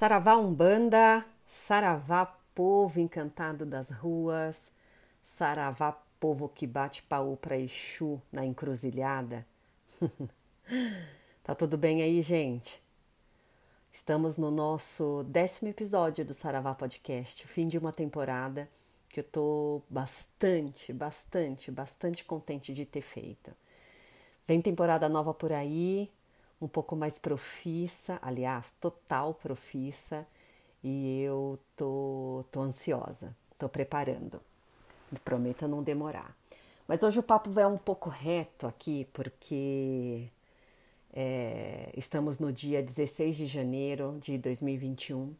Saravá Umbanda, Saravá povo encantado das ruas, Saravá povo que bate paú para Exu na encruzilhada. tá tudo bem aí, gente? Estamos no nosso décimo episódio do Saravá Podcast, fim de uma temporada que eu tô bastante, bastante, bastante contente de ter feito. Vem temporada nova por aí, um pouco mais profissa, aliás, total profissa, e eu tô, tô ansiosa, tô preparando. Me prometo não demorar. Mas hoje o papo vai um pouco reto aqui, porque é, estamos no dia 16 de janeiro de 2021.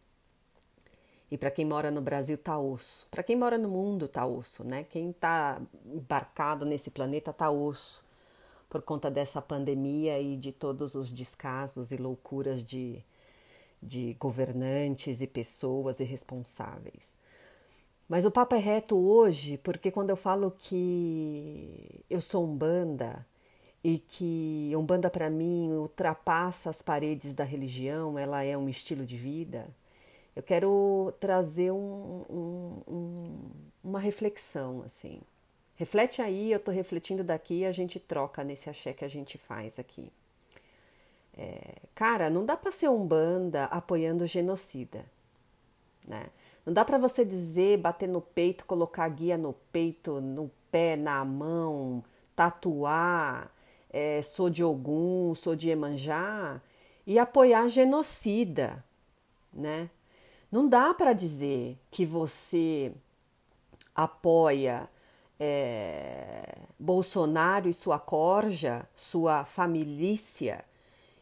E para quem mora no Brasil tá osso. Para quem mora no mundo tá osso, né? Quem tá embarcado nesse planeta tá osso por conta dessa pandemia e de todos os descasos e loucuras de, de governantes e pessoas irresponsáveis. Mas o papo é reto hoje, porque quando eu falo que eu sou umbanda e que umbanda para mim ultrapassa as paredes da religião, ela é um estilo de vida, eu quero trazer um, um, um, uma reflexão assim. Reflete aí, eu estou refletindo daqui e a gente troca nesse axé que a gente faz aqui. É, cara, não dá para ser um banda apoiando genocida, né? Não dá para você dizer, bater no peito, colocar guia no peito, no pé, na mão, tatuar, é, sou de Ogum, sou de Emanjá e apoiar genocida, né? Não dá para dizer que você apoia é, Bolsonaro e sua corja, sua família,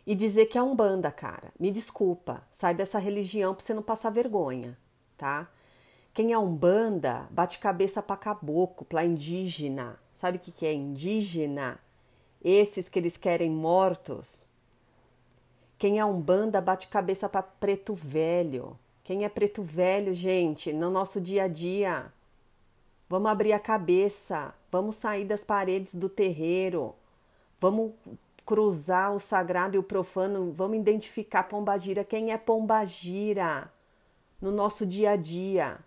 e dizer que é umbanda, cara. Me desculpa, sai dessa religião pra você não passar vergonha, tá? Quem é umbanda bate cabeça pra caboclo, pra indígena. Sabe o que, que é indígena? Esses que eles querem mortos. Quem é umbanda bate cabeça pra preto velho. Quem é preto velho, gente, no nosso dia a dia? Vamos abrir a cabeça, vamos sair das paredes do terreiro, vamos cruzar o sagrado e o profano, vamos identificar Pombagira, quem é Pombagira no nosso dia a dia.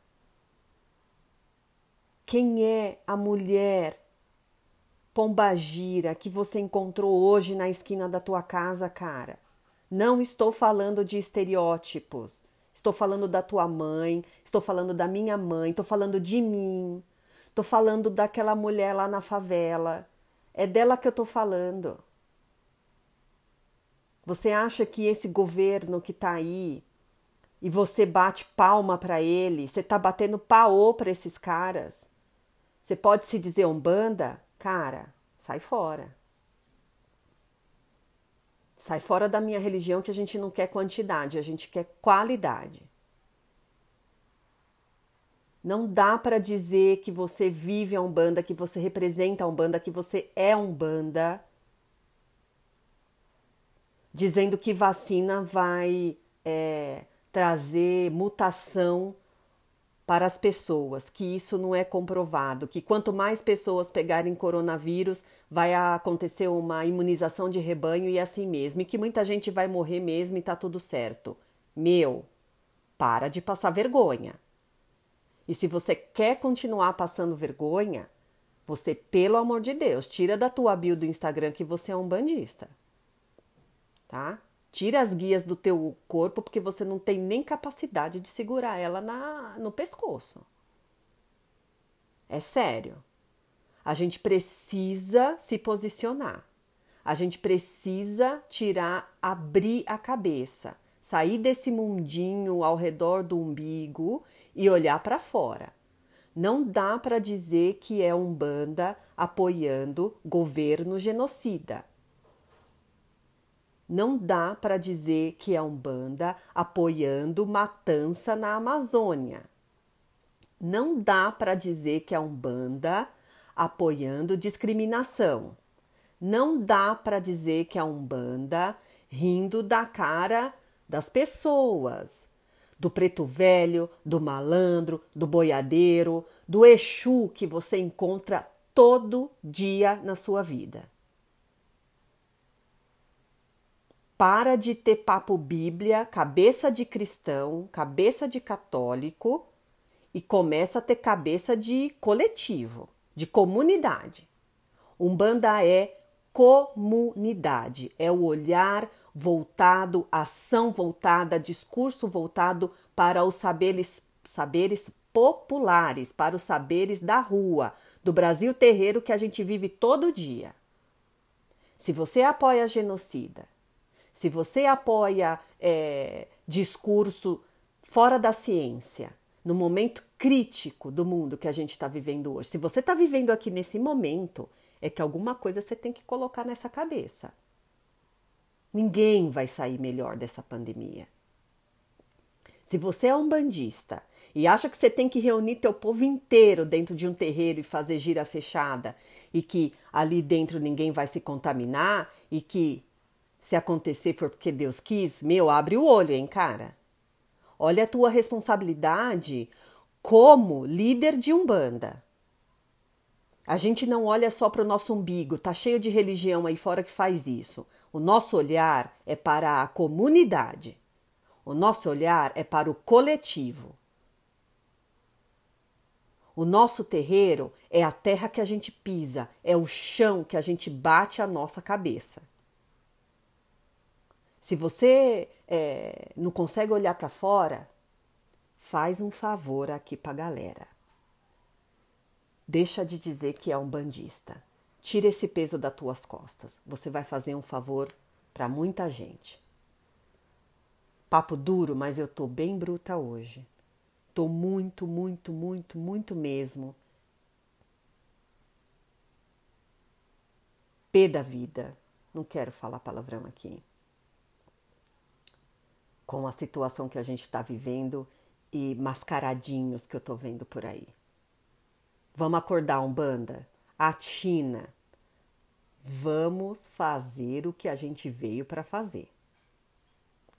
Quem é a mulher Pombagira que você encontrou hoje na esquina da tua casa, cara? Não estou falando de estereótipos. Estou falando da tua mãe, estou falando da minha mãe, estou falando de mim. Tô falando daquela mulher lá na favela. É dela que eu tô falando. Você acha que esse governo que tá aí e você bate palma para ele, você tá batendo paô para esses caras? Você pode se dizer umbanda? Cara, sai fora. Sai fora da minha religião que a gente não quer quantidade, a gente quer qualidade. Não dá para dizer que você vive a Umbanda, que você representa a Umbanda, que você é Umbanda, dizendo que vacina vai é, trazer mutação para as pessoas, que isso não é comprovado, que quanto mais pessoas pegarem coronavírus, vai acontecer uma imunização de rebanho e assim mesmo, e que muita gente vai morrer mesmo e tá tudo certo. Meu, para de passar vergonha. E se você quer continuar passando vergonha, você, pelo amor de Deus, tira da tua bio do Instagram que você é um bandista. Tá? Tira as guias do teu corpo porque você não tem nem capacidade de segurar ela na, no pescoço. É sério. A gente precisa se posicionar. A gente precisa tirar, abrir a cabeça sair desse mundinho ao redor do umbigo e olhar para fora. Não dá para dizer que é um banda apoiando governo genocida. Não dá para dizer que é um banda apoiando matança na Amazônia. Não dá para dizer que é um banda apoiando discriminação. Não dá para dizer que é um banda rindo da cara das pessoas, do preto velho, do malandro, do boiadeiro, do Exu que você encontra todo dia na sua vida. para de ter papo Bíblia, cabeça de cristão, cabeça de católico e começa a ter cabeça de coletivo, de comunidade. Umbanda é comunidade, é o olhar voltado, ação voltada, discurso voltado para os saberes, saberes populares, para os saberes da rua, do Brasil terreiro que a gente vive todo dia. Se você apoia genocida, se você apoia é, discurso fora da ciência, no momento crítico do mundo que a gente está vivendo hoje, se você está vivendo aqui nesse momento, é que alguma coisa você tem que colocar nessa cabeça. Ninguém vai sair melhor dessa pandemia. Se você é um bandista e acha que você tem que reunir teu povo inteiro dentro de um terreiro e fazer gira fechada e que ali dentro ninguém vai se contaminar e que se acontecer for porque Deus quis, meu, abre o olho, hein, cara. Olha a tua responsabilidade como líder de Umbanda. A gente não olha só para o nosso umbigo, tá cheio de religião aí fora que faz isso. O nosso olhar é para a comunidade. O nosso olhar é para o coletivo. O nosso terreiro é a terra que a gente pisa, é o chão que a gente bate a nossa cabeça. Se você é, não consegue olhar para fora, faz um favor aqui para a galera. Deixa de dizer que é um bandista. Tira esse peso das tuas costas. Você vai fazer um favor para muita gente. Papo duro, mas eu tô bem bruta hoje. Tô muito, muito, muito, muito mesmo. P da vida. Não quero falar palavrão aqui. Com a situação que a gente está vivendo e mascaradinhos que eu tô vendo por aí. Vamos acordar, Umbanda? A China. Vamos fazer o que a gente veio para fazer.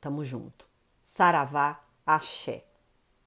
Tamo junto. Saravá, axé.